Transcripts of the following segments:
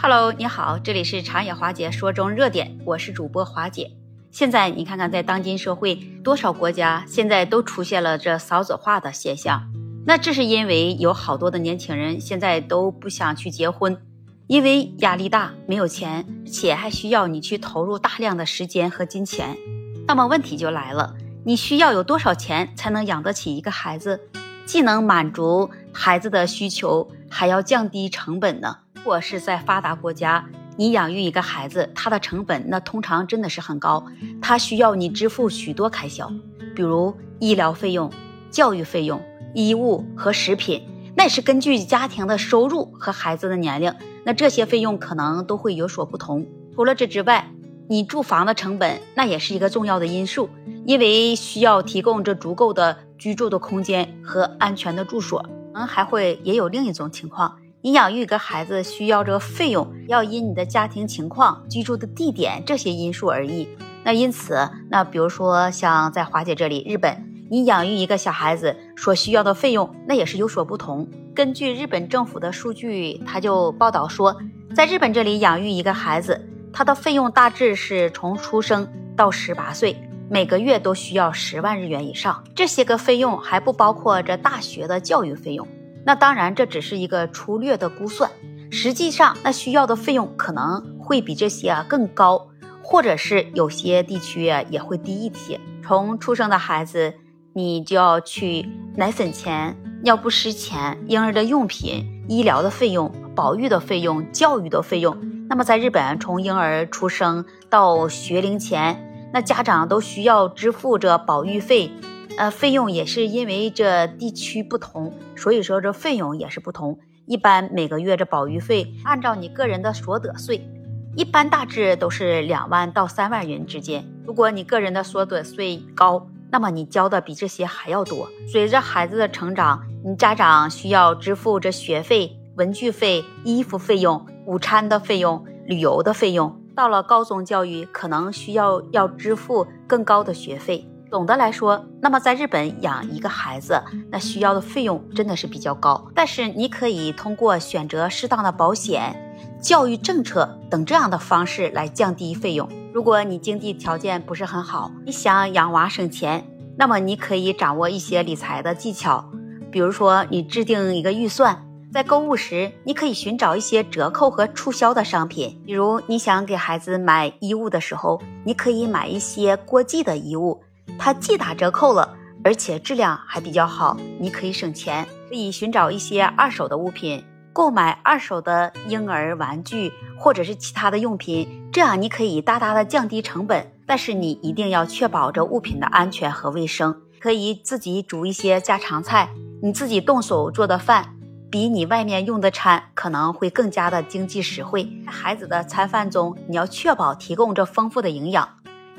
Hello，你好，这里是长野华姐说中热点，我是主播华姐。现在你看看，在当今社会，多少国家现在都出现了这少子化的现象。那这是因为有好多的年轻人现在都不想去结婚，因为压力大，没有钱，且还需要你去投入大量的时间和金钱。那么问题就来了，你需要有多少钱才能养得起一个孩子，既能满足孩子的需求，还要降低成本呢？如果是在发达国家，你养育一个孩子，他的成本那通常真的是很高，他需要你支付许多开销，比如医疗费用、教育费用、衣物和食品，那是根据家庭的收入和孩子的年龄，那这些费用可能都会有所不同。除了这之外，你住房的成本那也是一个重要的因素，因为需要提供这足够的居住的空间和安全的住所。嗯，还会也有另一种情况。你养育一个孩子需要这个费用，要因你的家庭情况、居住的地点这些因素而异。那因此，那比如说像在华姐这里，日本，你养育一个小孩子所需要的费用，那也是有所不同。根据日本政府的数据，他就报道说，在日本这里养育一个孩子，他的费用大致是从出生到十八岁，每个月都需要十万日元以上。这些个费用还不包括这大学的教育费用。那当然，这只是一个粗略的估算，实际上那需要的费用可能会比这些啊更高，或者是有些地区啊也会低一些。从出生的孩子，你就要去奶粉钱、尿不湿钱、婴儿的用品、医疗的费用、保育的费用、教育的费用。那么在日本，从婴儿出生到学龄前，那家长都需要支付着保育费。呃，费用也是因为这地区不同，所以说这费用也是不同。一般每个月这保育费，按照你个人的所得税，一般大致都是两万到三万元之间。如果你个人的所得税高，那么你交的比这些还要多。随着孩子的成长，你家长需要支付这学费、文具费、衣服费用、午餐的费用、旅游的费用。到了高中教育，可能需要要支付更高的学费。总的来说，那么在日本养一个孩子，那需要的费用真的是比较高。但是你可以通过选择适当的保险、教育政策等这样的方式来降低费用。如果你经济条件不是很好，你想养娃省钱，那么你可以掌握一些理财的技巧，比如说你制定一个预算，在购物时你可以寻找一些折扣和促销的商品。比如你想给孩子买衣物的时候，你可以买一些过季的衣物。它既打折扣了，而且质量还比较好，你可以省钱。可以寻找一些二手的物品，购买二手的婴儿玩具或者是其他的用品，这样你可以大大的降低成本。但是你一定要确保这物品的安全和卫生。可以自己煮一些家常菜，你自己动手做的饭，比你外面用的餐可能会更加的经济实惠。在孩子的餐饭中，你要确保提供这丰富的营养。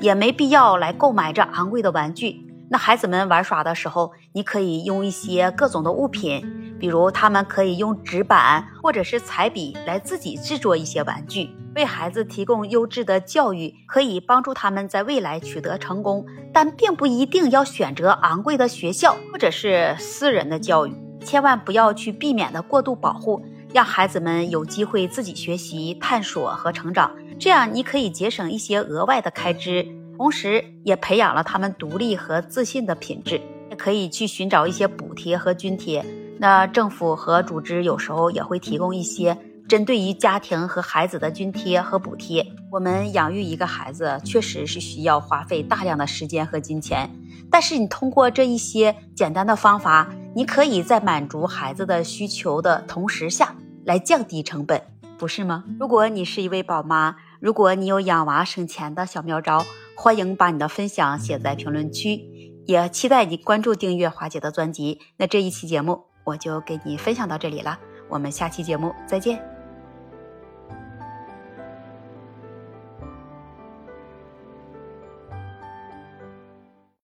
也没必要来购买这昂贵的玩具。那孩子们玩耍的时候，你可以用一些各种的物品，比如他们可以用纸板或者是彩笔来自己制作一些玩具，为孩子提供优质的教育，可以帮助他们在未来取得成功。但并不一定要选择昂贵的学校或者是私人的教育，千万不要去避免的过度保护，让孩子们有机会自己学习、探索和成长。这样你可以节省一些额外的开支，同时也培养了他们独立和自信的品质。也可以去寻找一些补贴和津贴。那政府和组织有时候也会提供一些针对于家庭和孩子的津贴和补贴。我们养育一个孩子确实是需要花费大量的时间和金钱，但是你通过这一些简单的方法，你可以在满足孩子的需求的同时下来降低成本，不是吗？如果你是一位宝妈。如果你有养娃省钱的小妙招，欢迎把你的分享写在评论区，也期待你关注订阅华姐的专辑。那这一期节目我就给你分享到这里了，我们下期节目再见。